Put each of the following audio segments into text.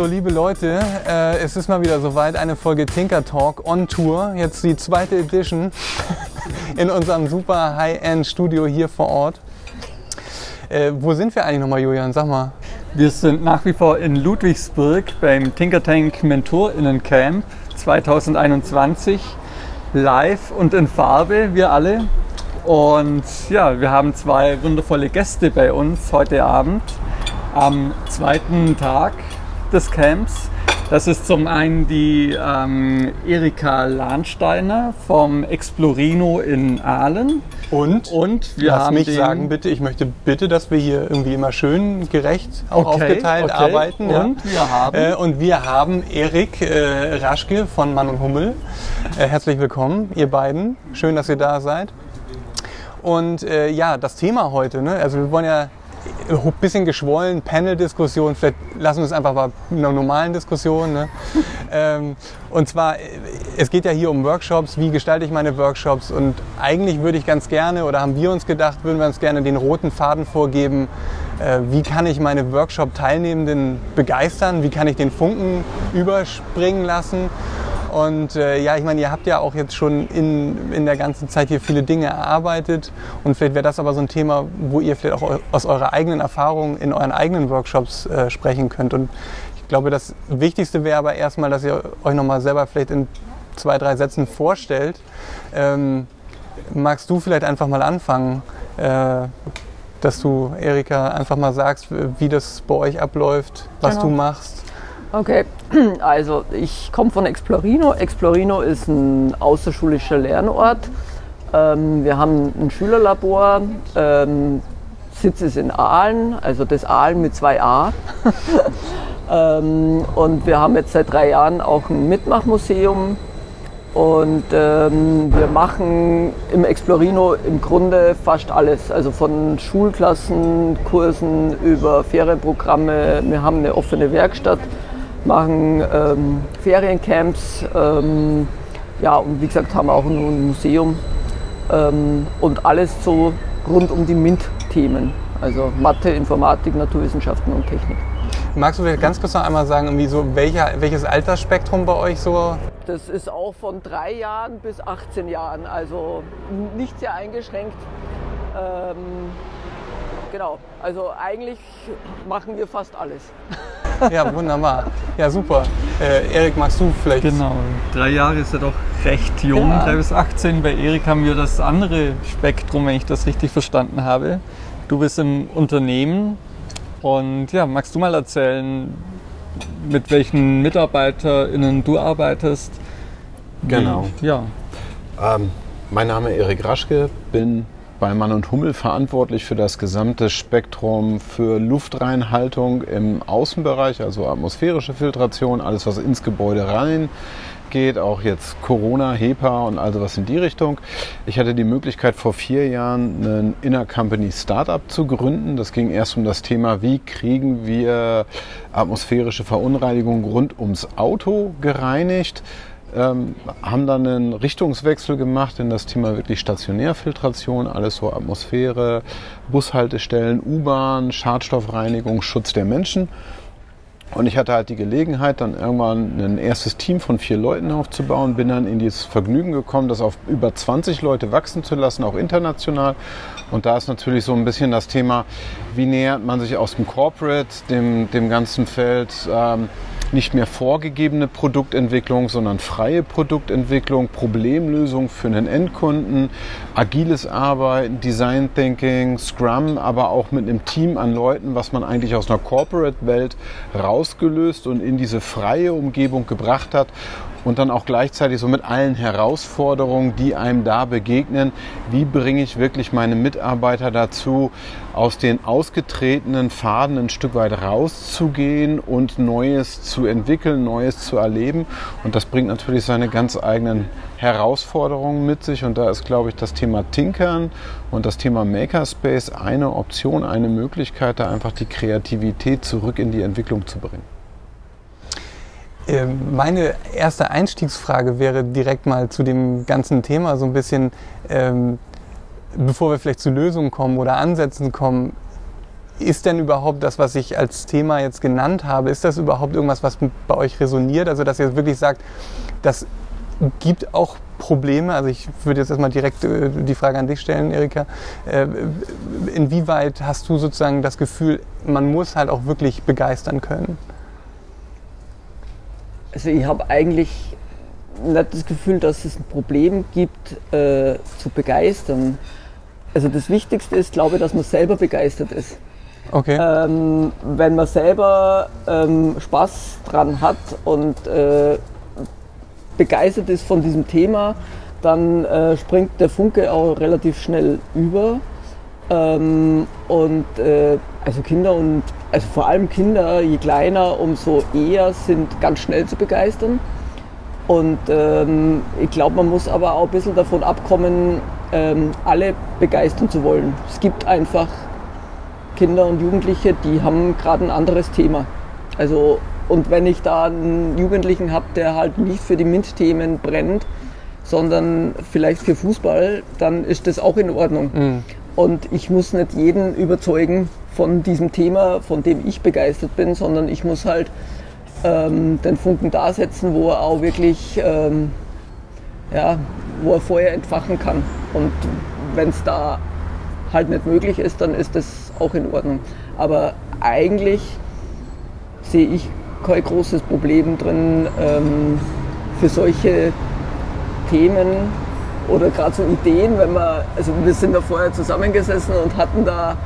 Also, liebe Leute, äh, es ist mal wieder soweit, eine Folge Tinker Talk on Tour. Jetzt die zweite Edition in unserem super High-End-Studio hier vor Ort. Äh, wo sind wir eigentlich nochmal, Julian? Sag mal. Wir sind nach wie vor in Ludwigsburg beim Tinker Tank Mentorinnen Camp 2021. Live und in Farbe, wir alle. Und ja, wir haben zwei wundervolle Gäste bei uns heute Abend am zweiten Tag des Camps. Das ist zum einen die ähm, Erika Lahnsteiner vom Explorino in Aalen. Und? Und wir Lass haben mich sagen bitte, ich möchte bitte, dass wir hier irgendwie immer schön gerecht auch okay, aufgeteilt okay. arbeiten. Und ja. wir haben? Äh, und wir haben Erik äh, Raschke von Mann und Hummel. Äh, herzlich willkommen, ihr beiden. Schön, dass ihr da seid. Und äh, ja, das Thema heute, ne? also wir wollen ja ein bisschen geschwollen, Panel-Diskussion, vielleicht lassen wir es einfach bei einer normalen Diskussion. Ne? ähm, und zwar, es geht ja hier um Workshops, wie gestalte ich meine Workshops und eigentlich würde ich ganz gerne, oder haben wir uns gedacht, würden wir uns gerne den roten Faden vorgeben, äh, wie kann ich meine Workshop-Teilnehmenden begeistern, wie kann ich den Funken überspringen lassen und äh, ja, ich meine, ihr habt ja auch jetzt schon in, in der ganzen Zeit hier viele Dinge erarbeitet. Und vielleicht wäre das aber so ein Thema, wo ihr vielleicht auch aus eurer eigenen Erfahrung in euren eigenen Workshops äh, sprechen könnt. Und ich glaube, das Wichtigste wäre aber erstmal, dass ihr euch nochmal selber vielleicht in zwei, drei Sätzen vorstellt. Ähm, magst du vielleicht einfach mal anfangen? Äh, dass du, Erika, einfach mal sagst, wie das bei euch abläuft, was genau. du machst. Okay, also ich komme von Explorino. Explorino ist ein außerschulischer Lernort. Ähm, wir haben ein Schülerlabor. Ähm, Sitz ist in Aalen, also das Aalen mit zwei A. ähm, und wir haben jetzt seit drei Jahren auch ein Mitmachmuseum. Und ähm, wir machen im Explorino im Grunde fast alles. Also von Schulklassen, Kursen über Ferienprogramme. Wir haben eine offene Werkstatt machen ähm, Feriencamps. Ähm, ja, und wie gesagt, haben auch ein Museum ähm, und alles so rund um die MINT-Themen. Also Mathe, Informatik, Naturwissenschaften und Technik. Magst du vielleicht ganz kurz noch einmal sagen, irgendwie so welcher, welches Altersspektrum bei euch so? Das ist auch von drei Jahren bis 18 Jahren, also nicht sehr eingeschränkt. Ähm, genau, also eigentlich machen wir fast alles. Ja, wunderbar. Ja, super. Äh, Erik, magst du vielleicht? Genau, drei Jahre ist ja doch recht jung, ja. drei bis 18. Bei Erik haben wir das andere Spektrum, wenn ich das richtig verstanden habe. Du bist im Unternehmen und ja, magst du mal erzählen, mit welchen MitarbeiterInnen du arbeitest? Genau. Ja. Ähm, mein Name ist Erik Raschke, bin bei Mann und Hummel verantwortlich für das gesamte Spektrum für Luftreinhaltung im Außenbereich, also atmosphärische Filtration, alles was ins Gebäude rein geht, auch jetzt Corona, HEPA und also was in die Richtung. Ich hatte die Möglichkeit vor vier Jahren ein Inner Company Startup zu gründen. Das ging erst um das Thema, wie kriegen wir atmosphärische Verunreinigung rund ums Auto gereinigt ähm, haben dann einen Richtungswechsel gemacht in das Thema wirklich Stationärfiltration, alles so Atmosphäre, Bushaltestellen, U-Bahn, Schadstoffreinigung, Schutz der Menschen. Und ich hatte halt die Gelegenheit, dann irgendwann ein erstes Team von vier Leuten aufzubauen, bin dann in dieses Vergnügen gekommen, das auf über 20 Leute wachsen zu lassen, auch international. Und da ist natürlich so ein bisschen das Thema, wie nähert man sich aus dem Corporate, dem, dem ganzen Feld, ähm, nicht mehr vorgegebene Produktentwicklung, sondern freie Produktentwicklung, Problemlösung für einen Endkunden, agiles Arbeiten, Design Thinking, Scrum, aber auch mit einem Team an Leuten, was man eigentlich aus einer Corporate-Welt rausgelöst und in diese freie Umgebung gebracht hat und dann auch gleichzeitig so mit allen Herausforderungen, die einem da begegnen, wie bringe ich wirklich meine Mitarbeiter dazu, aus den ausgetretenen Faden ein Stück weit rauszugehen und Neues zu entwickeln, Neues zu erleben. Und das bringt natürlich seine ganz eigenen Herausforderungen mit sich. Und da ist, glaube ich, das Thema Tinkern und das Thema Makerspace eine Option, eine Möglichkeit, da einfach die Kreativität zurück in die Entwicklung zu bringen. Ähm, meine erste Einstiegsfrage wäre direkt mal zu dem ganzen Thema so ein bisschen, ähm, bevor wir vielleicht zu Lösungen kommen oder Ansätzen kommen. ist denn überhaupt das, was ich als Thema jetzt genannt habe, ist das überhaupt irgendwas, was bei euch resoniert? Also, dass ihr wirklich sagt, das gibt auch Probleme. Also ich würde jetzt erstmal direkt äh, die Frage an dich stellen, Erika. Äh, inwieweit hast du sozusagen das Gefühl, man muss halt auch wirklich begeistern können? Also ich habe eigentlich nicht das Gefühl, dass es ein Problem gibt, äh, zu begeistern. Also das Wichtigste ist, glaube ich, dass man selber begeistert ist. Okay. Ähm, wenn man selber ähm, Spaß dran hat und äh, begeistert ist von diesem Thema, dann äh, springt der Funke auch relativ schnell über. Ähm, und äh, also Kinder und also vor allem Kinder, je kleiner, umso eher sind ganz schnell zu begeistern. Und ähm, ich glaube, man muss aber auch ein bisschen davon abkommen, ähm, alle begeistern zu wollen. Es gibt einfach Kinder und Jugendliche, die haben gerade ein anderes Thema. Also und wenn ich da einen Jugendlichen habe, der halt nicht für die MINT-Themen brennt, sondern vielleicht für Fußball, dann ist das auch in Ordnung. Mhm. Und ich muss nicht jeden überzeugen von diesem Thema, von dem ich begeistert bin, sondern ich muss halt ähm, den Funken da setzen, wo er auch wirklich, ähm, ja, wo er Feuer entfachen kann. Und wenn es da halt nicht möglich ist, dann ist das auch in Ordnung. Aber eigentlich sehe ich kein großes Problem drin ähm, für solche Themen oder gerade so Ideen, wenn man, also wir sind da vorher zusammengesessen und hatten da,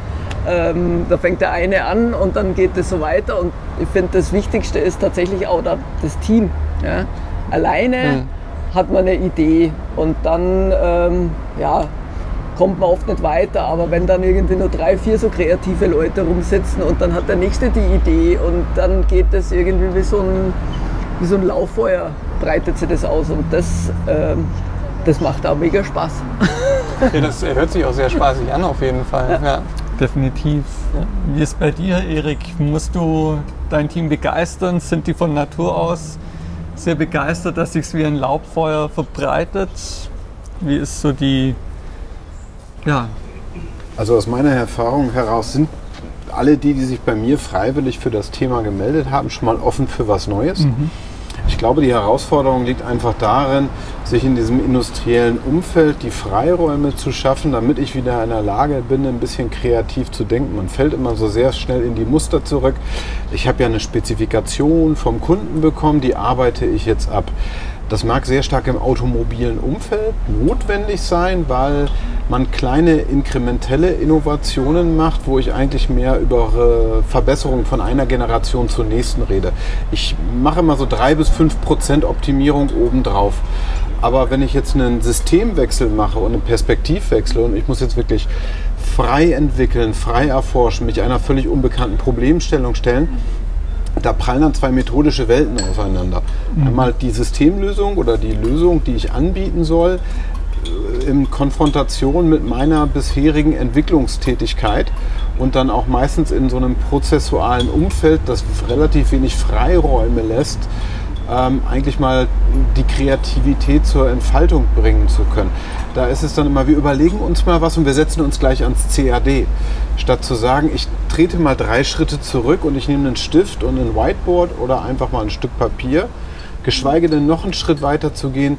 ähm, da fängt der eine an und dann geht es so weiter und ich finde das Wichtigste ist tatsächlich auch da, das Team. Ja. Alleine mhm. hat man eine Idee und dann ähm, ja, kommt man oft nicht weiter. Aber wenn dann irgendwie nur drei, vier so kreative Leute rumsitzen und dann hat der Nächste die Idee und dann geht das irgendwie wie so ein, wie so ein Lauffeuer, breitet sich das aus. Und das, ähm, das macht auch mega Spaß. Ja, das hört sich auch sehr spaßig an, auf jeden Fall. Ja. Ja. Definitiv. Ja. Wie ist bei dir, Erik? Musst du dein Team begeistern? Sind die von Natur aus sehr begeistert, dass sich wie ein Laubfeuer verbreitet? Wie ist so die ja. Also aus meiner Erfahrung heraus sind alle die, die sich bei mir freiwillig für das Thema gemeldet haben, schon mal offen für was Neues. Mhm. Ich glaube, die Herausforderung liegt einfach darin, sich in diesem industriellen Umfeld die Freiräume zu schaffen, damit ich wieder in der Lage bin, ein bisschen kreativ zu denken. Man fällt immer so sehr schnell in die Muster zurück. Ich habe ja eine Spezifikation vom Kunden bekommen, die arbeite ich jetzt ab. Das mag sehr stark im automobilen Umfeld notwendig sein, weil man kleine inkrementelle Innovationen macht, wo ich eigentlich mehr über Verbesserungen von einer Generation zur nächsten rede. Ich mache immer so drei bis fünf Prozent Optimierung obendrauf. Aber wenn ich jetzt einen Systemwechsel mache und einen Perspektivwechsel und ich muss jetzt wirklich frei entwickeln, frei erforschen, mich einer völlig unbekannten Problemstellung stellen, da prallen dann zwei methodische Welten aufeinander. Mhm. Einmal die Systemlösung oder die Lösung, die ich anbieten soll, äh, in Konfrontation mit meiner bisherigen Entwicklungstätigkeit und dann auch meistens in so einem prozessualen Umfeld, das relativ wenig Freiräume lässt, ähm, eigentlich mal die Kreativität zur Entfaltung bringen zu können. Da ist es dann immer, wir überlegen uns mal was und wir setzen uns gleich ans CAD. Statt zu sagen, ich trete mal drei Schritte zurück und ich nehme einen Stift und ein Whiteboard oder einfach mal ein Stück Papier, geschweige denn noch einen Schritt weiter zu gehen,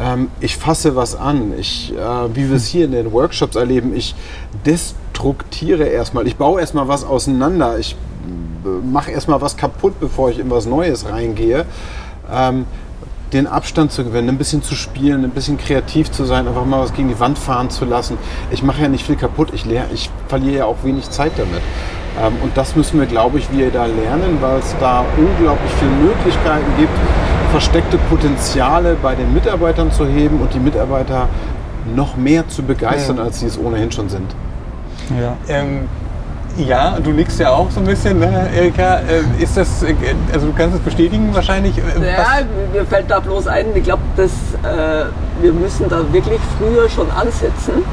ähm, ich fasse was an. Ich, äh, wie wir es hier in den Workshops erleben, ich destruktiere erstmal, ich baue erstmal was auseinander, ich mache erstmal was kaputt, bevor ich in was Neues reingehe. Ähm, den Abstand zu gewinnen, ein bisschen zu spielen, ein bisschen kreativ zu sein, einfach mal was gegen die Wand fahren zu lassen. Ich mache ja nicht viel kaputt, ich, lehr, ich verliere ja auch wenig Zeit damit. Ähm, und das müssen wir, glaube ich, wieder da lernen, weil es da unglaublich viele Möglichkeiten gibt, versteckte Potenziale bei den Mitarbeitern zu heben und die Mitarbeiter noch mehr zu begeistern, ja. als sie es ohnehin schon sind. Ja. Ähm, ja, du nickst ja auch so ein bisschen, ne, Erika. Äh, ist das, äh, also du kannst es bestätigen wahrscheinlich? Äh, ja, mir fällt da bloß ein, ich glaube, dass äh, wir müssen da wirklich früher schon ansetzen,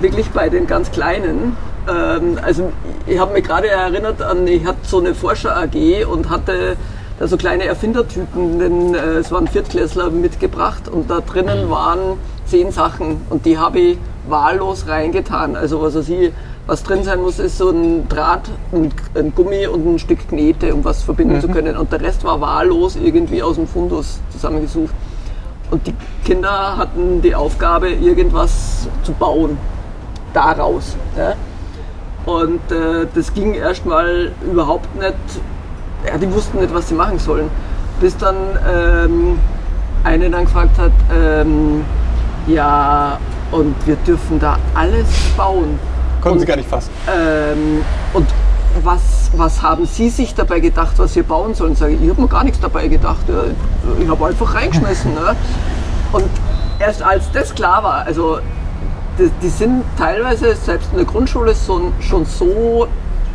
wirklich bei den ganz Kleinen. Ähm, also ich habe mich gerade erinnert an, ich hatte so eine Forscher AG und hatte da so kleine Erfindertypen, denn äh, es waren Viertklässler mitgebracht und da drinnen waren zehn Sachen und die habe ich wahllos reingetan. Also was weiß ich, was drin sein muss, ist so ein Draht, ein, ein Gummi und ein Stück Knete, um was verbinden mhm. zu können. Und der Rest war wahllos irgendwie aus dem Fundus zusammengesucht. Und die Kinder hatten die Aufgabe, irgendwas zu bauen daraus. Ja? Und äh, das ging erstmal überhaupt nicht, ja, die wussten nicht, was sie machen sollen. Bis dann ähm, eine dann gefragt hat, ähm, ja, und wir dürfen da alles bauen. Konnten und, Sie gar nicht fassen. Ähm, und was, was haben Sie sich dabei gedacht, was wir bauen sollen? Sage ich, ich habe mir gar nichts dabei gedacht. Ja. Ich habe einfach reingeschmissen. Ne? Und erst als das klar war, also die, die, sind teilweise selbst in der Grundschule so, schon so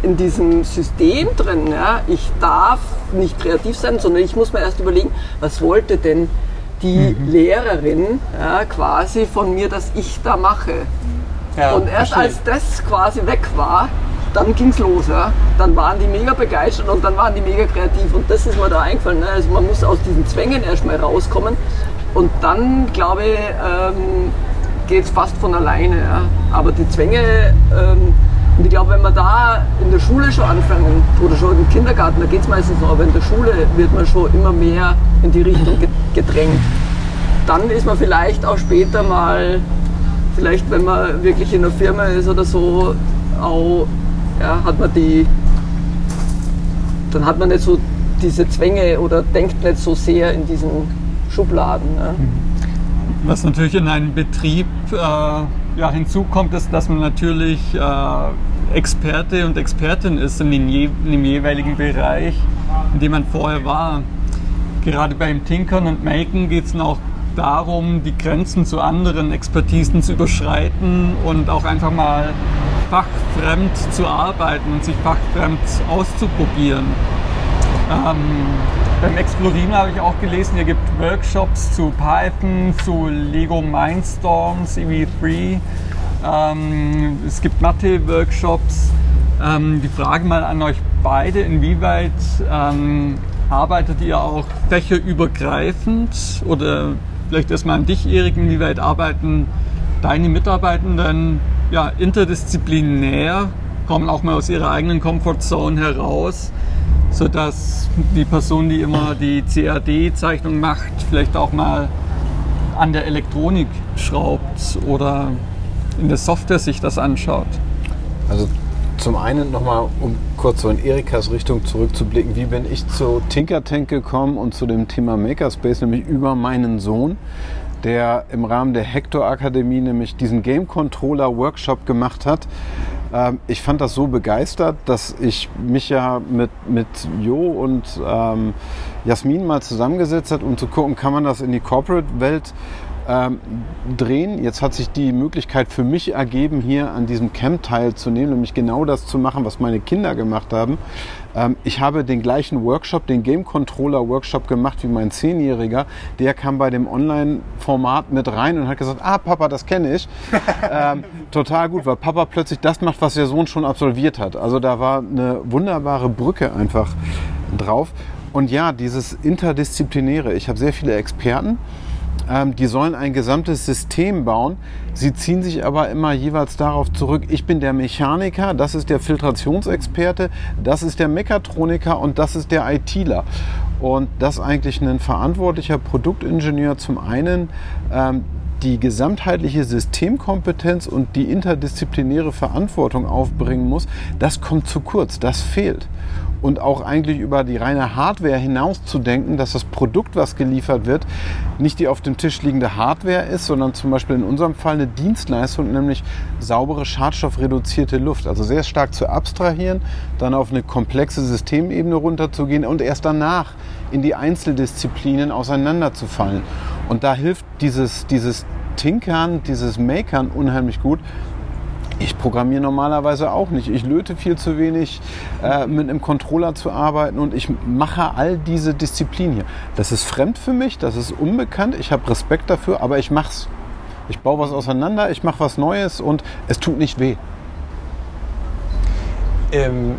in diesem System drin. Ja? Ich darf nicht kreativ sein, sondern ich muss mir erst überlegen, was wollte denn die mhm. Lehrerin ja, quasi von mir, dass ich da mache. Ja, und erst verstehe. als das quasi weg war, dann ging es los. Ja. Dann waren die mega begeistert und dann waren die mega kreativ. Und das ist mir da eingefallen. Ne? Also man muss aus diesen Zwängen erstmal rauskommen. Und dann, glaube ich, ähm, geht es fast von alleine. Ja. Aber die Zwänge, ähm, und ich glaube, wenn man da in der Schule schon anfangen oder schon im Kindergarten, da geht es meistens noch, aber in der Schule wird man schon immer mehr in die Richtung gedrängt. Dann ist man vielleicht auch später mal, vielleicht wenn man wirklich in einer Firma ist oder so, auch, ja, hat man die, dann hat man nicht so diese Zwänge oder denkt nicht so sehr in diesen Schubladen. Ja. Was natürlich in einem Betrieb äh, ja, hinzukommt, ist, dass man natürlich äh, Experte und Expertin ist in, den je, in dem jeweiligen Bereich, in dem man vorher war. Gerade beim Tinkern und Maken geht es auch darum, die Grenzen zu anderen Expertisen zu überschreiten und auch einfach mal fachfremd zu arbeiten und sich fachfremd auszuprobieren. Ähm, beim Explorino habe ich auch gelesen, ihr gibt Workshops zu Python, zu Lego Mindstorms, EV3. Ähm, es gibt Mathe-Workshops. Ähm, die Frage mal an euch beide, inwieweit ähm, arbeitet ihr auch fächerübergreifend oder vielleicht erstmal an dich, Erik, inwieweit arbeiten deine Mitarbeitenden ja, interdisziplinär, kommen auch mal aus ihrer eigenen Comfortzone heraus? sodass die Person, die immer die CAD-Zeichnung macht, vielleicht auch mal an der Elektronik schraubt oder in der Software sich das anschaut. Also zum einen nochmal, um kurz so in Erikas Richtung zurückzublicken, wie bin ich zu Tinkertank gekommen und zu dem Thema Makerspace, nämlich über meinen Sohn, der im Rahmen der Hector Akademie nämlich diesen Game Controller Workshop gemacht hat. Ähm, ich fand das so begeistert, dass ich mich ja mit, mit Jo und ähm, Jasmin mal zusammengesetzt habe, um zu gucken, kann man das in die Corporate-Welt ähm, drehen. Jetzt hat sich die Möglichkeit für mich ergeben, hier an diesem Camp teilzunehmen, nämlich genau das zu machen, was meine Kinder gemacht haben. Ähm, ich habe den gleichen Workshop, den Game Controller Workshop gemacht wie mein Zehnjähriger. Der kam bei dem Online-Format mit rein und hat gesagt, ah Papa, das kenne ich. ähm, total gut, weil Papa plötzlich das macht, was der Sohn schon absolviert hat. Also da war eine wunderbare Brücke einfach drauf. Und ja, dieses Interdisziplinäre. Ich habe sehr viele Experten ähm, die sollen ein gesamtes System bauen. Sie ziehen sich aber immer jeweils darauf zurück, ich bin der Mechaniker, das ist der Filtrationsexperte, das ist der Mechatroniker und das ist der ITler. Und das eigentlich ein verantwortlicher Produktingenieur zum einen ähm, die gesamtheitliche Systemkompetenz und die interdisziplinäre Verantwortung aufbringen muss, das kommt zu kurz, das fehlt und auch eigentlich über die reine Hardware hinaus zu denken, dass das Produkt, was geliefert wird, nicht die auf dem Tisch liegende Hardware ist, sondern zum Beispiel in unserem Fall eine Dienstleistung, nämlich saubere, schadstoffreduzierte Luft. Also sehr stark zu abstrahieren, dann auf eine komplexe Systemebene runterzugehen und erst danach in die Einzeldisziplinen auseinanderzufallen. Und da hilft dieses, dieses Tinkern, dieses Makern unheimlich gut, ich programmiere normalerweise auch nicht. Ich löte viel zu wenig, äh, mit einem Controller zu arbeiten und ich mache all diese Disziplinen hier. Das ist fremd für mich, das ist unbekannt, ich habe Respekt dafür, aber ich mache es. Ich baue was auseinander, ich mache was Neues und es tut nicht weh. Ähm,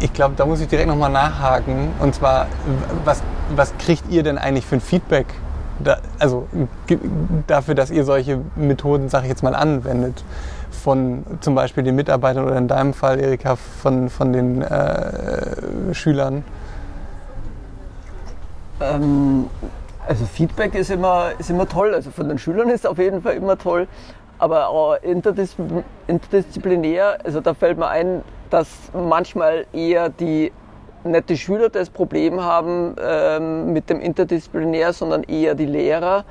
ich glaube, da muss ich direkt nochmal nachhaken. Und zwar, was, was kriegt ihr denn eigentlich für ein Feedback da, also dafür, dass ihr solche Methoden, sage ich jetzt mal, anwendet von zum Beispiel den Mitarbeitern oder in deinem Fall, Erika, von, von den äh, Schülern? Ähm, also Feedback ist immer, ist immer toll. Also von den Schülern ist auf jeden Fall immer toll. Aber auch interdisziplinär, also da fällt mir ein, dass manchmal eher die nicht die Schüler das Problem haben ähm, mit dem Interdisziplinär, sondern eher die Lehrer.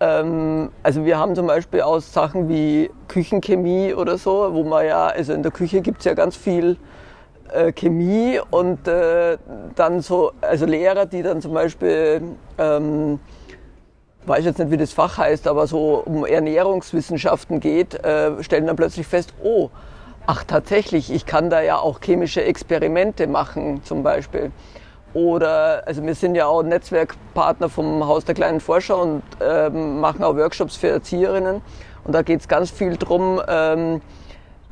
Ähm, also wir haben zum Beispiel auch Sachen wie Küchenchemie oder so, wo man ja, also in der Küche gibt es ja ganz viel äh, Chemie und äh, dann so, also Lehrer, die dann zum Beispiel, ähm, weiß jetzt nicht, wie das Fach heißt, aber so um Ernährungswissenschaften geht, äh, stellen dann plötzlich fest, oh, ach tatsächlich, ich kann da ja auch chemische Experimente machen zum Beispiel. Oder, also wir sind ja auch Netzwerkpartner vom Haus der kleinen Forscher und ähm, machen auch Workshops für Erzieherinnen. Und da geht es ganz viel darum, ähm,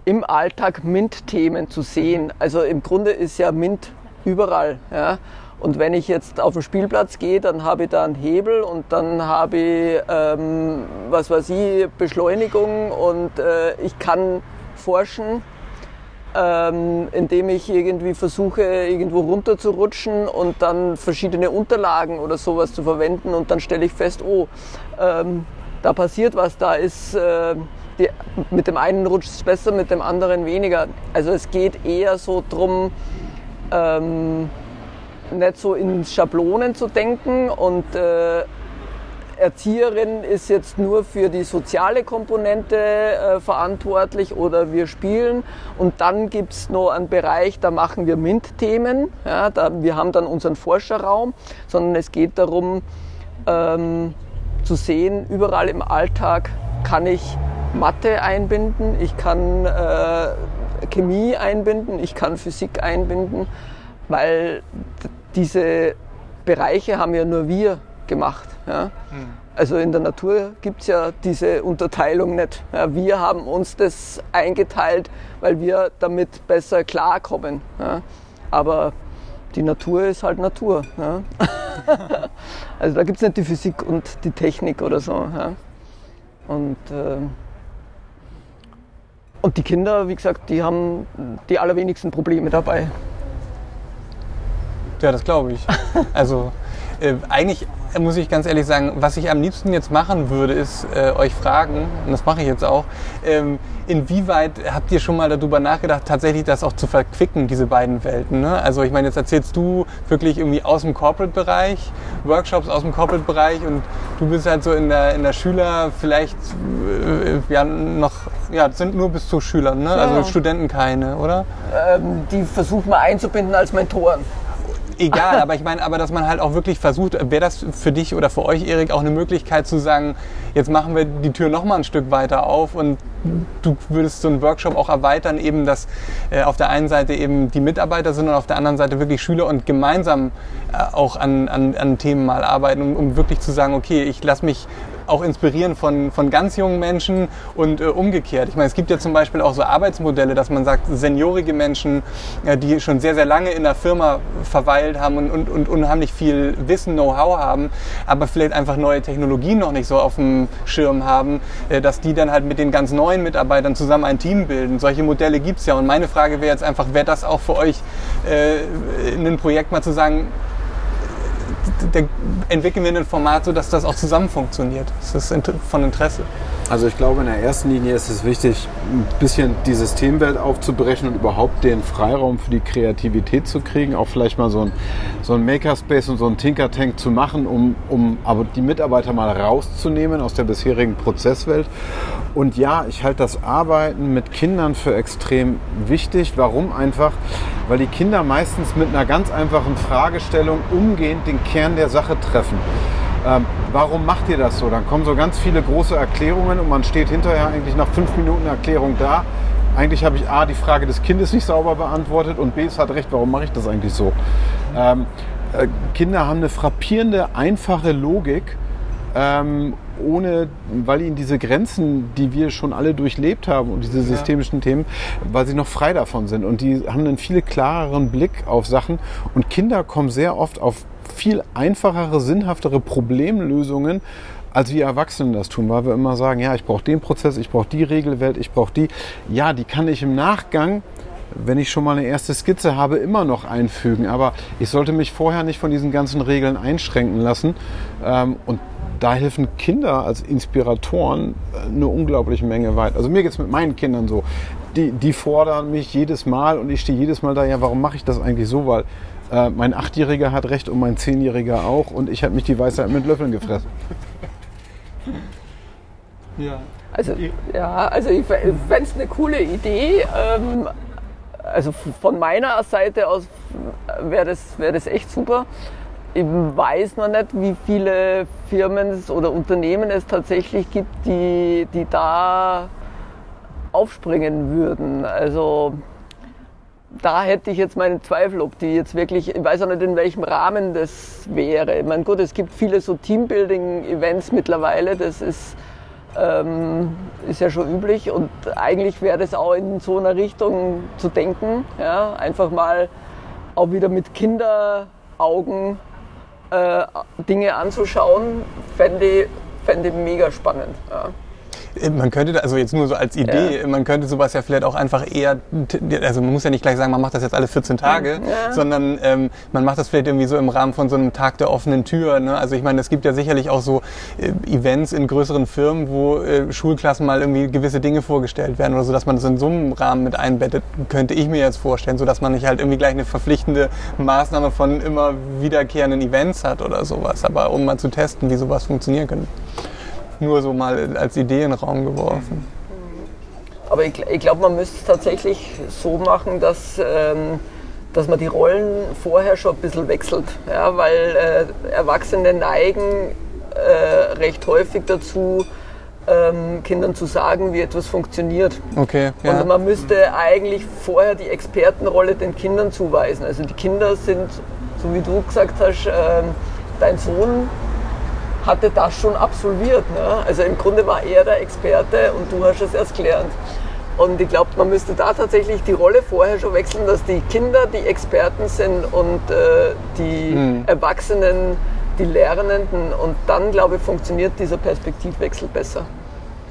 im Alltag MINT-Themen zu sehen. Also im Grunde ist ja MINT überall. Ja? Und wenn ich jetzt auf den Spielplatz gehe, dann habe ich da einen Hebel und dann habe ich, ähm, was weiß ich, Beschleunigung und äh, ich kann forschen, ähm, indem ich irgendwie versuche, irgendwo runterzurutschen und dann verschiedene Unterlagen oder sowas zu verwenden und dann stelle ich fest, oh, ähm, da passiert was, da ist, äh, die, mit dem einen rutscht es besser, mit dem anderen weniger. Also es geht eher so drum, ähm, nicht so in Schablonen zu denken und äh, Erzieherin ist jetzt nur für die soziale Komponente äh, verantwortlich oder wir spielen. Und dann gibt es noch einen Bereich, da machen wir MINT-Themen. Ja, wir haben dann unseren Forscherraum, sondern es geht darum ähm, zu sehen, überall im Alltag kann ich Mathe einbinden, ich kann äh, Chemie einbinden, ich kann Physik einbinden, weil diese Bereiche haben ja nur wir gemacht. Ja? Mhm. Also in der Natur gibt es ja diese Unterteilung nicht. Ja, wir haben uns das eingeteilt, weil wir damit besser klarkommen. Ja? Aber die Natur ist halt Natur. Ja? also da gibt es nicht die Physik und die Technik oder so. Und, äh, und die Kinder, wie gesagt, die haben die allerwenigsten Probleme dabei. Ja, das glaube ich. Also äh, eigentlich muss ich ganz ehrlich sagen, was ich am liebsten jetzt machen würde, ist äh, euch fragen, und das mache ich jetzt auch, ähm, inwieweit habt ihr schon mal darüber nachgedacht, tatsächlich das auch zu verquicken, diese beiden Welten? Ne? Also ich meine, jetzt erzählst du wirklich irgendwie aus dem Corporate-Bereich, Workshops aus dem Corporate-Bereich und du bist halt so in der, in der Schüler, vielleicht äh, ja noch, ja, sind nur bis zu Schülern, ne? also ja. Studenten keine, oder? Ähm, die versuchen wir einzubinden als Mentoren egal, aber ich meine, aber dass man halt auch wirklich versucht, wäre das für dich oder für euch, Erik, auch eine Möglichkeit zu sagen, jetzt machen wir die Tür noch mal ein Stück weiter auf und du würdest so einen Workshop auch erweitern, eben, dass äh, auf der einen Seite eben die Mitarbeiter sind und auf der anderen Seite wirklich Schüler und gemeinsam äh, auch an, an, an Themen mal arbeiten, um, um wirklich zu sagen, okay, ich lasse mich auch inspirieren von, von ganz jungen Menschen und äh, umgekehrt. Ich meine, es gibt ja zum Beispiel auch so Arbeitsmodelle, dass man sagt, seniorige Menschen, äh, die schon sehr, sehr lange in der Firma verweilt haben und, und, und unheimlich viel Wissen, Know-how haben, aber vielleicht einfach neue Technologien noch nicht so auf dem Schirm haben, äh, dass die dann halt mit den ganz neuen Mitarbeitern zusammen ein Team bilden. Solche Modelle gibt es ja. Und meine Frage wäre jetzt einfach, wäre das auch für euch äh, ein Projekt mal zu sagen, entwickeln wir ein Format so, dass das auch zusammen funktioniert. Das ist von Interesse. Also ich glaube, in der ersten Linie ist es wichtig, ein bisschen die Systemwelt aufzubrechen und überhaupt den Freiraum für die Kreativität zu kriegen. Auch vielleicht mal so ein, so ein Makerspace und so ein Tinker-Tank zu machen, um, um aber die Mitarbeiter mal rauszunehmen aus der bisherigen Prozesswelt. Und ja, ich halte das Arbeiten mit Kindern für extrem wichtig. Warum einfach? Weil die Kinder meistens mit einer ganz einfachen Fragestellung umgehend den Kern der Sache treffen ähm, warum macht ihr das so? Dann kommen so ganz viele große Erklärungen und man steht hinterher eigentlich nach fünf Minuten Erklärung da. Eigentlich habe ich A, die Frage des Kindes nicht sauber beantwortet und B, es hat recht, warum mache ich das eigentlich so? Ähm, äh, Kinder haben eine frappierende, einfache Logik, ähm, ohne, weil ihnen diese Grenzen, die wir schon alle durchlebt haben und diese systemischen ja. Themen, weil sie noch frei davon sind und die haben einen viel klareren Blick auf Sachen und Kinder kommen sehr oft auf viel einfachere, sinnhaftere Problemlösungen, als wir Erwachsenen das tun, weil wir immer sagen, ja, ich brauche den Prozess, ich brauche die Regelwelt, ich brauche die. Ja, die kann ich im Nachgang wenn ich schon mal eine erste Skizze habe, immer noch einfügen. Aber ich sollte mich vorher nicht von diesen ganzen Regeln einschränken lassen. Ähm, und da helfen Kinder als Inspiratoren eine unglaubliche Menge weit. Also mir geht es mit meinen Kindern so. Die, die fordern mich jedes Mal und ich stehe jedes Mal da, ja, warum mache ich das eigentlich so? Weil äh, mein Achtjähriger hat recht und mein Zehnjähriger auch und ich habe mich die Weisheit mit Löffeln gefressen. Ja. Also, ja, also ich fände es eine coole Idee. Ähm, also von meiner Seite aus wäre das, wär das echt super. Ich weiß noch nicht, wie viele Firmen oder Unternehmen es tatsächlich gibt, die, die da aufspringen würden. Also da hätte ich jetzt meinen Zweifel, ob die jetzt wirklich, ich weiß auch nicht, in welchem Rahmen das wäre. Ich meine, gut, es gibt viele so Teambuilding-Events mittlerweile, das ist, ähm, ist ja schon üblich und eigentlich wäre das auch in so einer Richtung zu denken, ja, einfach mal auch wieder mit Kinderaugen äh, Dinge anzuschauen, fände ich, fände ich mega spannend. Ja. Man könnte, also jetzt nur so als Idee, ja. man könnte sowas ja vielleicht auch einfach eher, also man muss ja nicht gleich sagen, man macht das jetzt alle 14 Tage, ja. sondern ähm, man macht das vielleicht irgendwie so im Rahmen von so einem Tag der offenen Tür. Ne? Also ich meine, es gibt ja sicherlich auch so äh, Events in größeren Firmen, wo äh, Schulklassen mal irgendwie gewisse Dinge vorgestellt werden oder so, dass man das in so einem Rahmen mit einbettet, könnte ich mir jetzt vorstellen, so dass man nicht halt irgendwie gleich eine verpflichtende Maßnahme von immer wiederkehrenden Events hat oder sowas, aber um mal zu testen, wie sowas funktionieren könnte nur so mal als Idee in den Raum geworfen. Aber ich, ich glaube, man müsste es tatsächlich so machen, dass, ähm, dass man die Rollen vorher schon ein bisschen wechselt. Ja, weil äh, Erwachsene neigen äh, recht häufig dazu, ähm, Kindern zu sagen, wie etwas funktioniert. Okay, ja. Und man müsste eigentlich vorher die Expertenrolle den Kindern zuweisen. Also die Kinder sind, so wie du gesagt hast, äh, dein Sohn hatte das schon absolviert. Ne? Also im Grunde war er der Experte und du hast es erst gelernt. Und ich glaube, man müsste da tatsächlich die Rolle vorher schon wechseln, dass die Kinder die Experten sind und äh, die mhm. Erwachsenen die Lernenden. Und dann, glaube ich, funktioniert dieser Perspektivwechsel besser.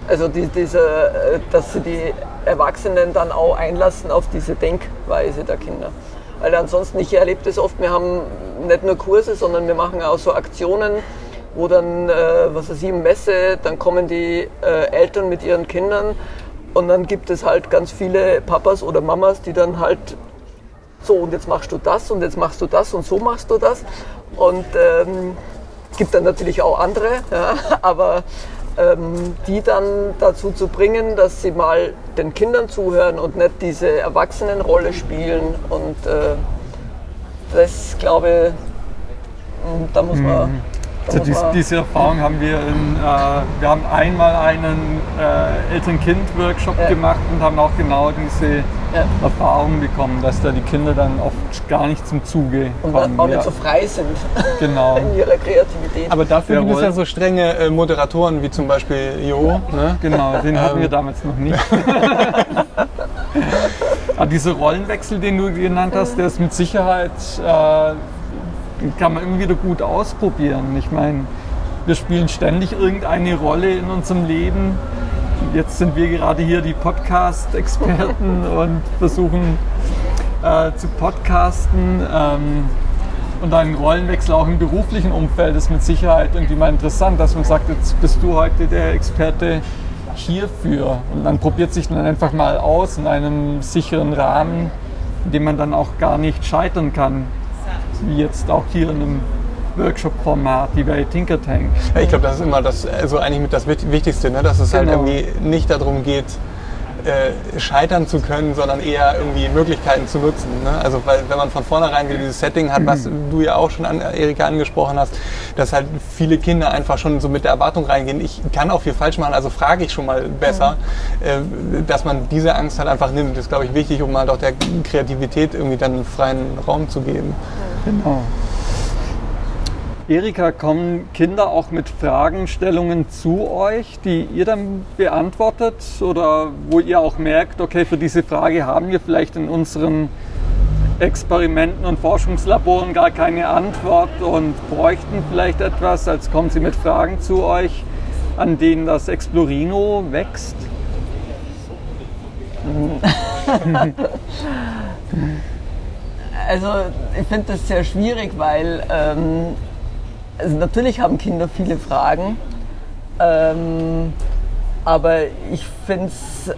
Also die, diese, äh, dass sie die Erwachsenen dann auch einlassen auf diese Denkweise der Kinder. Weil ansonsten, ich erlebe das oft, wir haben nicht nur Kurse, sondern wir machen auch so Aktionen, wo dann, äh, was weiß ich, Messe, dann kommen die äh, Eltern mit ihren Kindern und dann gibt es halt ganz viele Papas oder Mamas, die dann halt so und jetzt machst du das und jetzt machst du das und so machst du das und ähm, gibt dann natürlich auch andere, ja, aber ähm, die dann dazu zu bringen, dass sie mal den Kindern zuhören und nicht diese Erwachsenenrolle spielen und äh, das glaube ich, da muss man mhm. Also diese, diese, Erfahrung haben wir in, äh, wir haben einmal einen äh, Eltern-Kind-Workshop ja. gemacht und haben auch genau diese ja. Erfahrung bekommen, dass da die Kinder dann oft gar nicht zum Zuge und kommen. Und auch nicht ja. so frei sind genau. in ihrer Kreativität. Aber dafür gibt es ja so strenge äh, Moderatoren wie zum Beispiel Jo. Ne? Genau, den hatten wir ähm. damals noch nicht. Aber dieser Rollenwechsel, den du genannt hast, der ist mit Sicherheit äh, kann man immer wieder gut ausprobieren. Ich meine, wir spielen ständig irgendeine Rolle in unserem Leben. Jetzt sind wir gerade hier die Podcast-Experten und versuchen äh, zu podcasten. Ähm, und ein Rollenwechsel auch im beruflichen Umfeld ist mit Sicherheit irgendwie mal interessant, dass man sagt, jetzt bist du heute der Experte hierfür. Und man probiert sich dann einfach mal aus in einem sicheren Rahmen, in dem man dann auch gar nicht scheitern kann wie jetzt auch hier in einem Workshop-Format wie bei Tinker Tank. Ja, ich glaube, das ist immer das, also eigentlich mit das Wichtigste, ne? dass es halt genau. halt irgendwie nicht darum geht, äh, scheitern zu können, sondern eher irgendwie Möglichkeiten zu nutzen. Ne? Also weil wenn man von vornherein dieses Setting hat, was du ja auch schon an Erika angesprochen hast, dass halt viele Kinder einfach schon so mit der Erwartung reingehen, ich kann auch viel falsch machen, also frage ich schon mal besser, mhm. äh, dass man diese Angst halt einfach nimmt. Das ist, glaube ich, wichtig, um halt auch der Kreativität irgendwie dann einen freien Raum zu geben. Genau. Erika, kommen Kinder auch mit Fragestellungen zu euch, die ihr dann beantwortet oder wo ihr auch merkt, okay, für diese Frage haben wir vielleicht in unseren Experimenten und Forschungslaboren gar keine Antwort und bräuchten vielleicht etwas, als kommen sie mit Fragen zu euch, an denen das Explorino wächst? also ich finde das sehr schwierig, weil ähm, also natürlich haben Kinder viele Fragen, ähm, aber ich finde es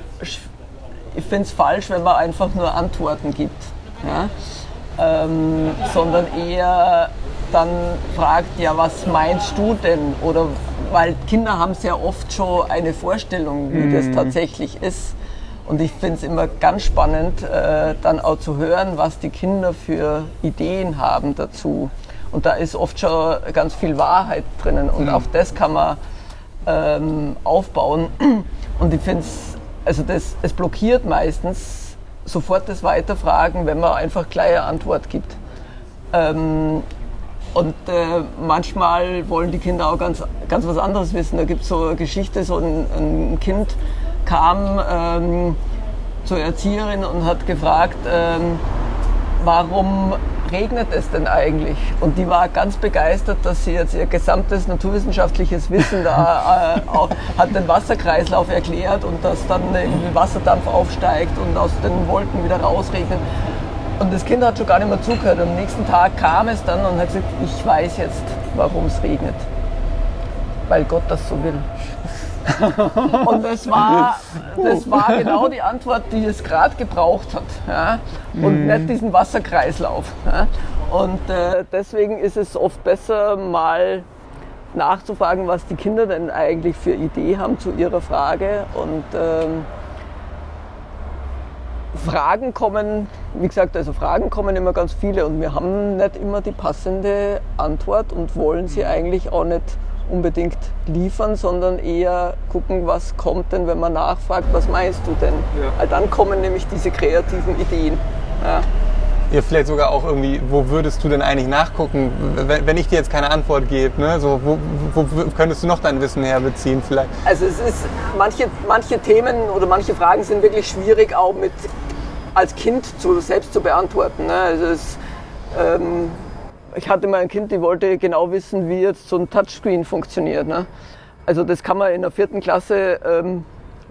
ich find's falsch, wenn man einfach nur Antworten gibt, ja? ähm, sondern eher dann fragt, ja, was meinst du denn? Oder weil Kinder haben sehr oft schon eine Vorstellung, wie mhm. das tatsächlich ist. Und ich finde es immer ganz spannend, äh, dann auch zu hören, was die Kinder für Ideen haben dazu. Und da ist oft schon ganz viel Wahrheit drinnen und mhm. auf das kann man ähm, aufbauen. Und ich finde es, also das, es blockiert meistens sofort das Weiterfragen, wenn man einfach gleich eine Antwort gibt. Ähm, und äh, manchmal wollen die Kinder auch ganz, ganz was anderes wissen. Da gibt es so eine Geschichte, so ein, ein Kind kam ähm, zur Erzieherin und hat gefragt, ähm, warum regnet es denn eigentlich? Und die war ganz begeistert, dass sie jetzt ihr gesamtes naturwissenschaftliches Wissen da äh, auch, hat den Wasserkreislauf erklärt und dass dann irgendwie Wasserdampf aufsteigt und aus den Wolken wieder rausregnet. Und das Kind hat schon gar nicht mehr zugehört. Am nächsten Tag kam es dann und hat gesagt, ich weiß jetzt, warum es regnet. Weil Gott das so will. und das war, das war genau die Antwort, die es gerade gebraucht hat. Ja? Und mm. nicht diesen Wasserkreislauf. Ja? Und äh, deswegen ist es oft besser, mal nachzufragen, was die Kinder denn eigentlich für Idee haben zu ihrer Frage. Und ähm, Fragen kommen, wie gesagt, also Fragen kommen immer ganz viele und wir haben nicht immer die passende Antwort und wollen sie eigentlich auch nicht unbedingt liefern, sondern eher gucken, was kommt denn, wenn man nachfragt, was meinst du denn? Ja. Dann kommen nämlich diese kreativen Ideen. Ja. Ja, vielleicht sogar auch irgendwie, wo würdest du denn eigentlich nachgucken, wenn ich dir jetzt keine Antwort gebe? Ne? So, wo, wo, könntest du noch dein Wissen herbeziehen vielleicht? Also es ist, manche, manche Themen oder manche Fragen sind wirklich schwierig auch mit als Kind zu, selbst zu beantworten. Ne? Also es, ähm, ich hatte mal ein Kind, die wollte genau wissen, wie jetzt so ein Touchscreen funktioniert. Ne? Also das kann man in der vierten Klasse, ähm,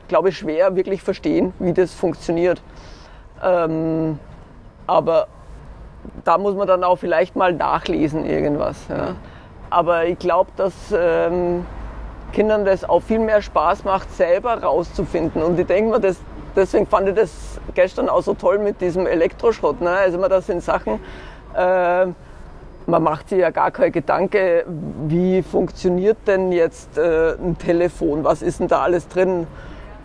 glaube ich, schwer wirklich verstehen, wie das funktioniert. Ähm, aber da muss man dann auch vielleicht mal nachlesen irgendwas. Ja? Aber ich glaube, dass ähm, Kindern das auch viel mehr Spaß macht, selber rauszufinden. Und ich denke mir, das, deswegen fand ich das gestern auch so toll mit diesem Elektroschrott. Ne? Also das sind Sachen, äh, man macht sich ja gar kein Gedanke, wie funktioniert denn jetzt äh, ein Telefon, was ist denn da alles drin?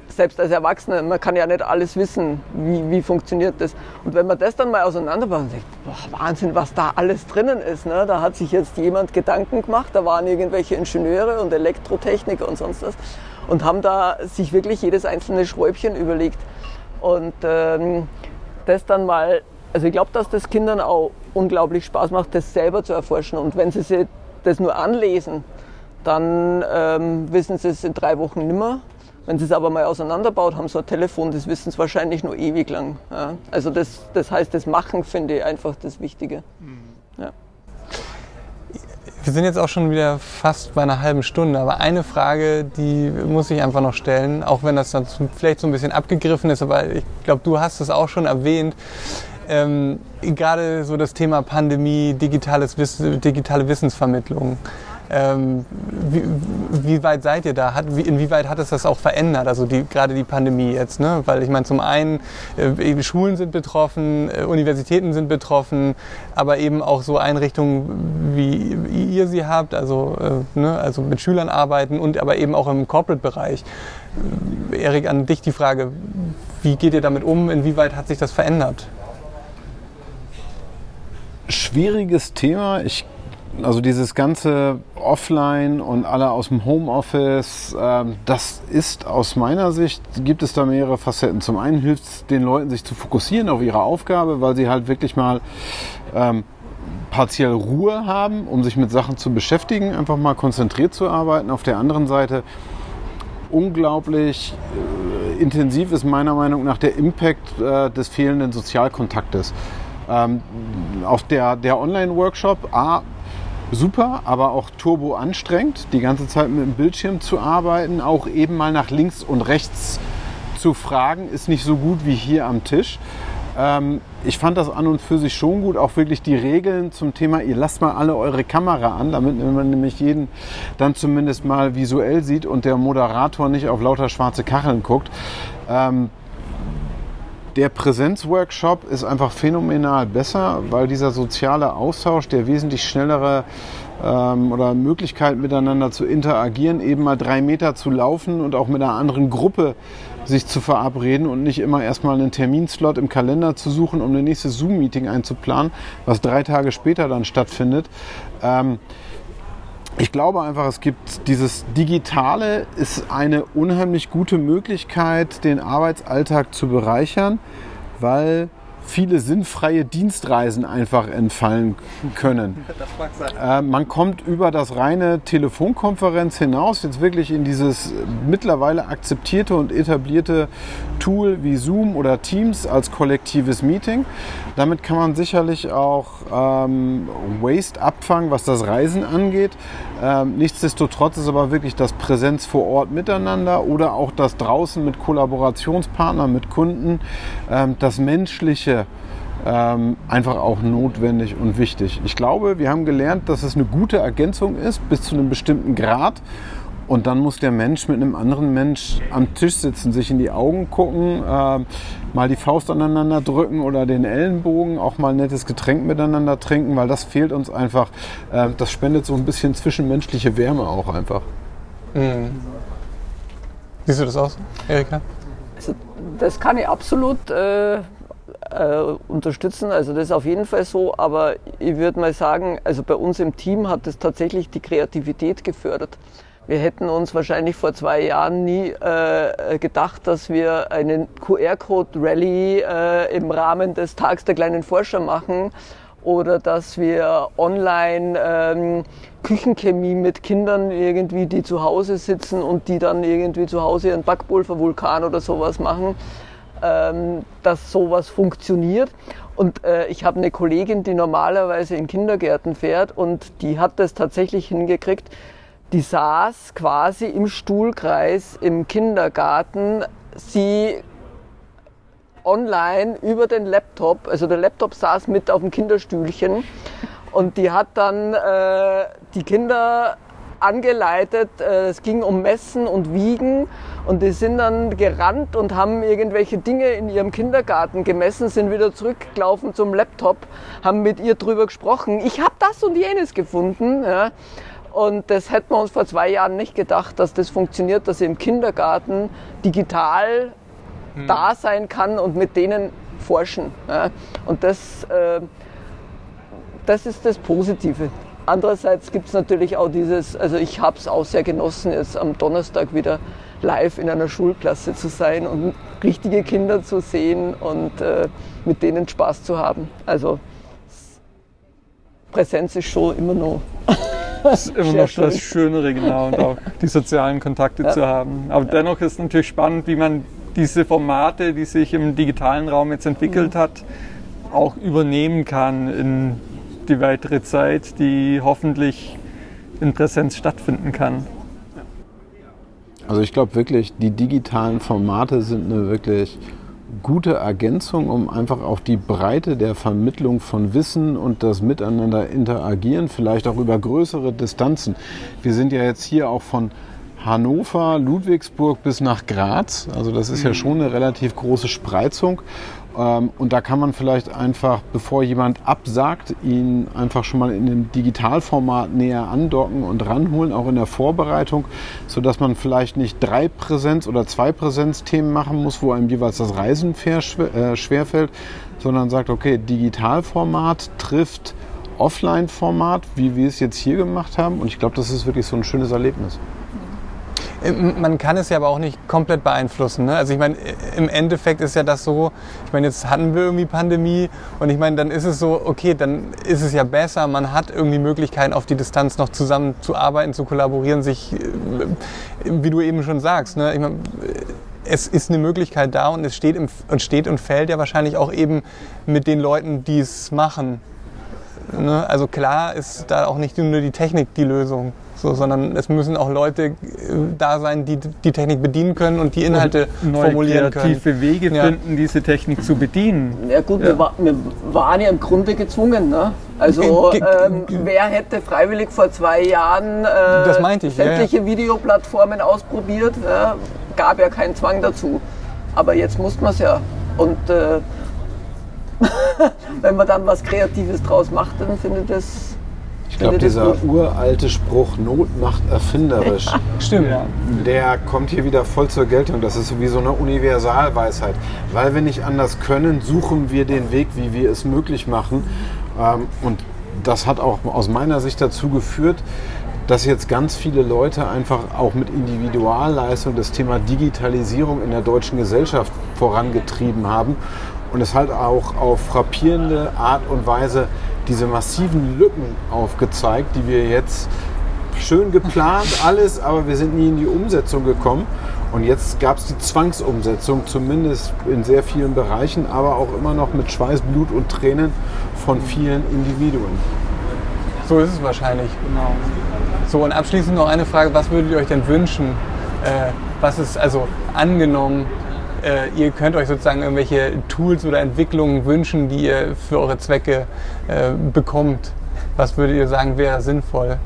Selbst als Erwachsener, man kann ja nicht alles wissen, wie, wie funktioniert das. Und wenn man das dann mal auseinanderbaut und denkt, boah, Wahnsinn, was da alles drinnen ist. Ne? Da hat sich jetzt jemand Gedanken gemacht, da waren irgendwelche Ingenieure und Elektrotechniker und sonst was und haben da sich wirklich jedes einzelne Schräubchen überlegt. Und ähm, das dann mal also ich glaube, dass das Kindern auch unglaublich Spaß macht, das selber zu erforschen. Und wenn sie sich das nur anlesen, dann ähm, wissen sie es in drei Wochen nimmer. Wenn sie es aber mal auseinanderbaut, haben so ein Telefon, das wissen sie wahrscheinlich nur ewig lang. Ja. Also das, das heißt, das Machen finde ich einfach das Wichtige. Mhm. Ja. Wir sind jetzt auch schon wieder fast bei einer halben Stunde, aber eine Frage, die muss ich einfach noch stellen, auch wenn das dann vielleicht so ein bisschen abgegriffen ist, aber ich glaube, du hast es auch schon erwähnt ähm, gerade so das Thema Pandemie, digitales Wiss digitale Wissensvermittlung. Ähm, wie, wie, weit seid ihr da? Hat, wie, inwieweit hat es das auch verändert? Also die, gerade die Pandemie jetzt, ne? Weil ich meine, zum einen äh, Schulen sind betroffen, äh, Universitäten sind betroffen, aber eben auch so Einrichtungen, wie ihr sie habt, also, äh, ne? also mit Schülern arbeiten und aber eben auch im Corporate-Bereich. Äh, Erik, an dich die Frage: Wie geht ihr damit um? Inwieweit hat sich das verändert? Schwieriges Thema. Ich, also dieses ganze Offline und alle aus dem Homeoffice, äh, das ist aus meiner Sicht, gibt es da mehrere Facetten. Zum einen hilft es den Leuten, sich zu fokussieren auf ihre Aufgabe, weil sie halt wirklich mal ähm, partiell Ruhe haben, um sich mit Sachen zu beschäftigen, einfach mal konzentriert zu arbeiten. Auf der anderen Seite unglaublich äh, intensiv ist meiner Meinung nach der Impact äh, des fehlenden Sozialkontaktes. Ähm, auch der, der Online-Workshop, A, super, aber auch turbo anstrengend, die ganze Zeit mit dem Bildschirm zu arbeiten, auch eben mal nach links und rechts zu fragen, ist nicht so gut wie hier am Tisch. Ähm, ich fand das an und für sich schon gut, auch wirklich die Regeln zum Thema, ihr lasst mal alle eure Kamera an, damit man nämlich jeden dann zumindest mal visuell sieht und der Moderator nicht auf lauter schwarze Kacheln guckt. Ähm, der Präsenzworkshop ist einfach phänomenal besser, weil dieser soziale Austausch, der wesentlich schnellere ähm, oder Möglichkeit miteinander zu interagieren, eben mal drei Meter zu laufen und auch mit einer anderen Gruppe sich zu verabreden und nicht immer erstmal einen Terminslot im Kalender zu suchen, um ein nächstes Zoom-Meeting einzuplanen, was drei Tage später dann stattfindet. Ähm, ich glaube einfach, es gibt dieses Digitale ist eine unheimlich gute Möglichkeit, den Arbeitsalltag zu bereichern, weil viele sinnfreie Dienstreisen einfach entfallen können. Äh, man kommt über das reine Telefonkonferenz hinaus jetzt wirklich in dieses mittlerweile akzeptierte und etablierte Tool wie Zoom oder Teams als kollektives Meeting. Damit kann man sicherlich auch ähm, Waste abfangen, was das Reisen angeht. Ähm, nichtsdestotrotz ist aber wirklich das Präsenz vor Ort miteinander oder auch das draußen mit Kollaborationspartnern, mit Kunden, ähm, das menschliche ähm, einfach auch notwendig und wichtig. Ich glaube, wir haben gelernt, dass es eine gute Ergänzung ist bis zu einem bestimmten Grad. Und dann muss der Mensch mit einem anderen Mensch am Tisch sitzen, sich in die Augen gucken, äh, mal die Faust aneinander drücken oder den Ellenbogen, auch mal ein nettes Getränk miteinander trinken, weil das fehlt uns einfach. Äh, das spendet so ein bisschen zwischenmenschliche Wärme auch einfach. Mhm. Siehst du das aus, Erika? Also, das kann ich absolut äh, äh, unterstützen. Also das ist auf jeden Fall so, aber ich würde mal sagen, also bei uns im Team hat es tatsächlich die Kreativität gefördert. Wir hätten uns wahrscheinlich vor zwei Jahren nie äh, gedacht, dass wir einen QR-Code-Rally äh, im Rahmen des Tags der kleinen Forscher machen oder dass wir online ähm, Küchenchemie mit Kindern irgendwie, die zu Hause sitzen und die dann irgendwie zu Hause einen Backpulvervulkan oder sowas machen ähm, dass sowas funktioniert. Und äh, ich habe eine Kollegin, die normalerweise in Kindergärten fährt und die hat das tatsächlich hingekriegt. Die saß quasi im Stuhlkreis im Kindergarten. Sie online über den Laptop, also der Laptop saß mit auf dem Kinderstühlchen und die hat dann äh, die Kinder angeleitet. Äh, es ging um Messen und Wiegen und die sind dann gerannt und haben irgendwelche Dinge in ihrem Kindergarten gemessen, sind wieder zurückgelaufen zum Laptop, haben mit ihr drüber gesprochen. Ich habe das und jenes gefunden. Ja. Und das hätten wir uns vor zwei Jahren nicht gedacht, dass das funktioniert, dass sie im Kindergarten digital hm. da sein kann und mit denen forschen. Ja. Und das, äh, das ist das Positive. Andererseits gibt es natürlich auch dieses, also ich habe es auch sehr genossen, jetzt am Donnerstag wieder live in einer Schulklasse zu sein und richtige Kinder zu sehen und äh, mit denen Spaß zu haben. Also Präsenz ist schon immer noch. Das ist immer noch das Schönere, genau, und auch die sozialen Kontakte ja. zu haben. Aber ja. dennoch ist es natürlich spannend, wie man diese Formate, die sich im digitalen Raum jetzt entwickelt mhm. hat, auch übernehmen kann in die weitere Zeit, die hoffentlich in Präsenz stattfinden kann. Also ich glaube wirklich, die digitalen Formate sind eine wirklich gute Ergänzung, um einfach auch die Breite der Vermittlung von Wissen und das Miteinander interagieren, vielleicht auch über größere Distanzen. Wir sind ja jetzt hier auch von Hannover, Ludwigsburg bis nach Graz. Also das ist ja mhm. schon eine relativ große Spreizung. Ähm, und da kann man vielleicht einfach, bevor jemand absagt, ihn einfach schon mal in dem Digitalformat näher andocken und ranholen, auch in der Vorbereitung, sodass man vielleicht nicht drei Präsenz- oder zwei Präsenzthemen machen muss, wo einem jeweils das Reisen äh, schwerfällt, sondern sagt, okay, Digitalformat trifft Offline-Format, wie wir es jetzt hier gemacht haben. Und ich glaube, das ist wirklich so ein schönes Erlebnis. Äh, man kann es ja aber auch nicht komplett beeinflussen. Ne? Also ich meine, im Endeffekt ist ja das so, ich meine, jetzt hatten wir irgendwie Pandemie und ich meine, dann ist es so, okay, dann ist es ja besser, man hat irgendwie Möglichkeiten auf die Distanz noch zusammen zu arbeiten, zu kollaborieren, sich, äh, wie du eben schon sagst, ne? ich meine, es ist eine Möglichkeit da und es steht, im, und steht und fällt ja wahrscheinlich auch eben mit den Leuten, die es machen. Ne? Also klar ist da auch nicht nur die Technik die Lösung, so, sondern es müssen auch Leute äh, da sein, die die Technik bedienen können und die Inhalte und neue formulieren kreative können. Wege ja. finden, diese Technik zu bedienen. Ja gut, ja. Wir, war, wir, waren ja im Grunde gezwungen. Ne? Also ähm, wer hätte freiwillig vor zwei Jahren äh, ich, sämtliche ja, Videoplattformen ausprobiert? gab ja keinen Zwang dazu. Aber jetzt muss man es ja. Und äh, wenn man dann was Kreatives draus macht, dann findet es. Ich glaube, dieser uralte Spruch, Not macht erfinderisch. Stimmt. Ja. Der kommt hier wieder voll zur Geltung. Das ist wie so eine Universalweisheit. Weil wir nicht anders können, suchen wir den Weg, wie wir es möglich machen. Ähm, und das hat auch aus meiner Sicht dazu geführt, dass jetzt ganz viele Leute einfach auch mit Individualleistung das Thema Digitalisierung in der deutschen Gesellschaft vorangetrieben haben und es halt auch auf frappierende Art und Weise diese massiven Lücken aufgezeigt, die wir jetzt schön geplant alles, aber wir sind nie in die Umsetzung gekommen. Und jetzt gab es die Zwangsumsetzung, zumindest in sehr vielen Bereichen, aber auch immer noch mit Schweiß, Blut und Tränen von vielen Individuen. So ist es wahrscheinlich. Genau. So, und abschließend noch eine Frage, was würdet ihr euch denn wünschen? Äh, was ist also angenommen, äh, ihr könnt euch sozusagen irgendwelche Tools oder Entwicklungen wünschen, die ihr für eure Zwecke äh, bekommt. Was würdet ihr sagen, wäre sinnvoll?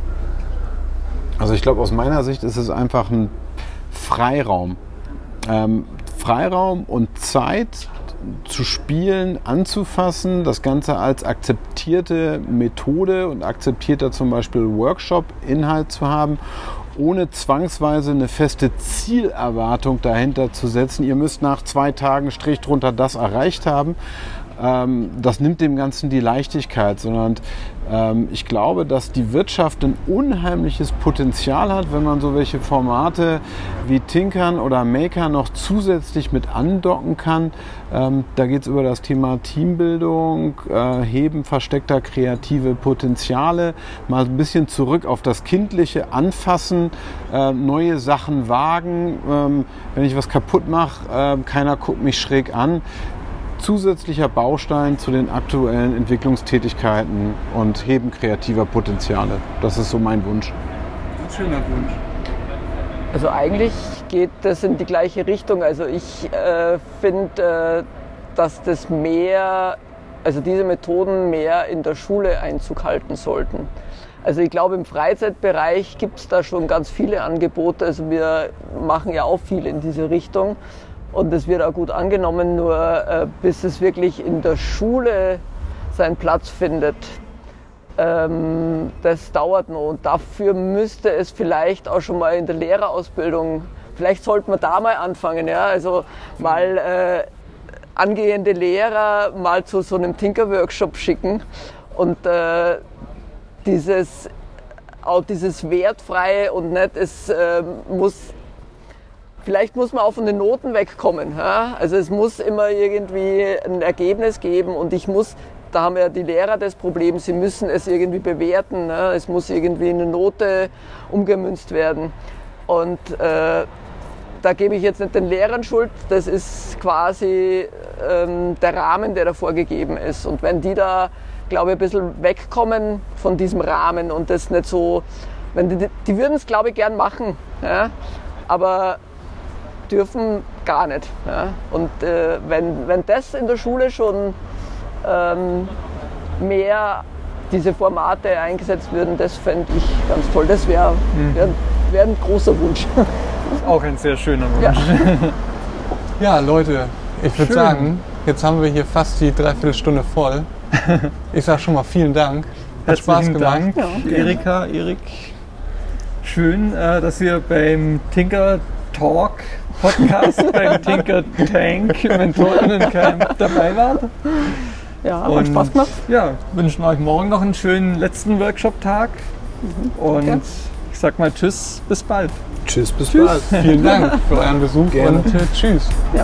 Also ich glaube, aus meiner Sicht ist es einfach ein Freiraum. Ähm, Freiraum und Zeit zu spielen, anzufassen, das Ganze als akzeptierte Methode und akzeptierter zum Beispiel Workshop-Inhalt zu haben ohne zwangsweise eine feste Zielerwartung dahinter zu setzen. Ihr müsst nach zwei Tagen Strich drunter das erreicht haben, ähm, das nimmt dem Ganzen die Leichtigkeit, sondern ich glaube, dass die Wirtschaft ein unheimliches Potenzial hat, wenn man so welche Formate wie Tinkern oder Maker noch zusätzlich mit andocken kann. Ähm, da geht es über das Thema Teambildung, äh, Heben versteckter kreative Potenziale, mal ein bisschen zurück auf das Kindliche anfassen, äh, neue Sachen wagen. Ähm, wenn ich was kaputt mache, äh, keiner guckt mich schräg an zusätzlicher Baustein zu den aktuellen Entwicklungstätigkeiten und Heben kreativer Potenziale. Das ist so mein Wunsch. Ein schöner Wunsch. Also eigentlich geht das in die gleiche Richtung. Also ich äh, finde, äh, dass das mehr, also diese Methoden mehr in der Schule Einzug halten sollten. Also ich glaube, im Freizeitbereich gibt es da schon ganz viele Angebote. Also wir machen ja auch viel in diese Richtung und es wird auch gut angenommen, nur äh, bis es wirklich in der Schule seinen Platz findet, ähm, das dauert noch. Und dafür müsste es vielleicht auch schon mal in der Lehrerausbildung, vielleicht sollten wir da mal anfangen, ja, also mal äh, angehende Lehrer mal zu so einem Tinker-Workshop schicken und äh, dieses auch dieses wertfreie und nicht, es äh, muss Vielleicht muss man auch von den Noten wegkommen. Ja? Also es muss immer irgendwie ein Ergebnis geben und ich muss, da haben ja die Lehrer das Problem, sie müssen es irgendwie bewerten. Ja? Es muss irgendwie in eine Note umgemünzt werden. Und äh, da gebe ich jetzt nicht den Lehrern Schuld, das ist quasi ähm, der Rahmen, der da vorgegeben ist. Und wenn die da, glaube ich, ein bisschen wegkommen von diesem Rahmen und das nicht so, wenn die, die würden es, glaube ich, gern machen. Ja? Aber dürfen gar nicht. Ja. Und äh, wenn, wenn das in der Schule schon ähm, mehr diese Formate eingesetzt würden, das fände ich ganz toll. Das wäre mhm. wär, wär ein großer Wunsch. Auch ein sehr schöner Wunsch. Ja, ja Leute, ich würde sagen, jetzt haben wir hier fast die Dreiviertelstunde voll. Ich sage schon mal vielen Dank. Hat Spaß gemacht. Dank, ja. Erika, Erik. Schön, äh, dass ihr beim Tinker Talk Podcast beim Tinker Tank Mentorinnen-Camp dabei wart. Ja, und hat Spaß gemacht. Ja, wünschen euch morgen noch einen schönen letzten Workshop-Tag. Mhm, und okay. ich sag mal Tschüss, bis bald. Tschüss, bis tschüss. bald. Vielen Dank für euren Besuch Gerne. und äh, Tschüss. Ja.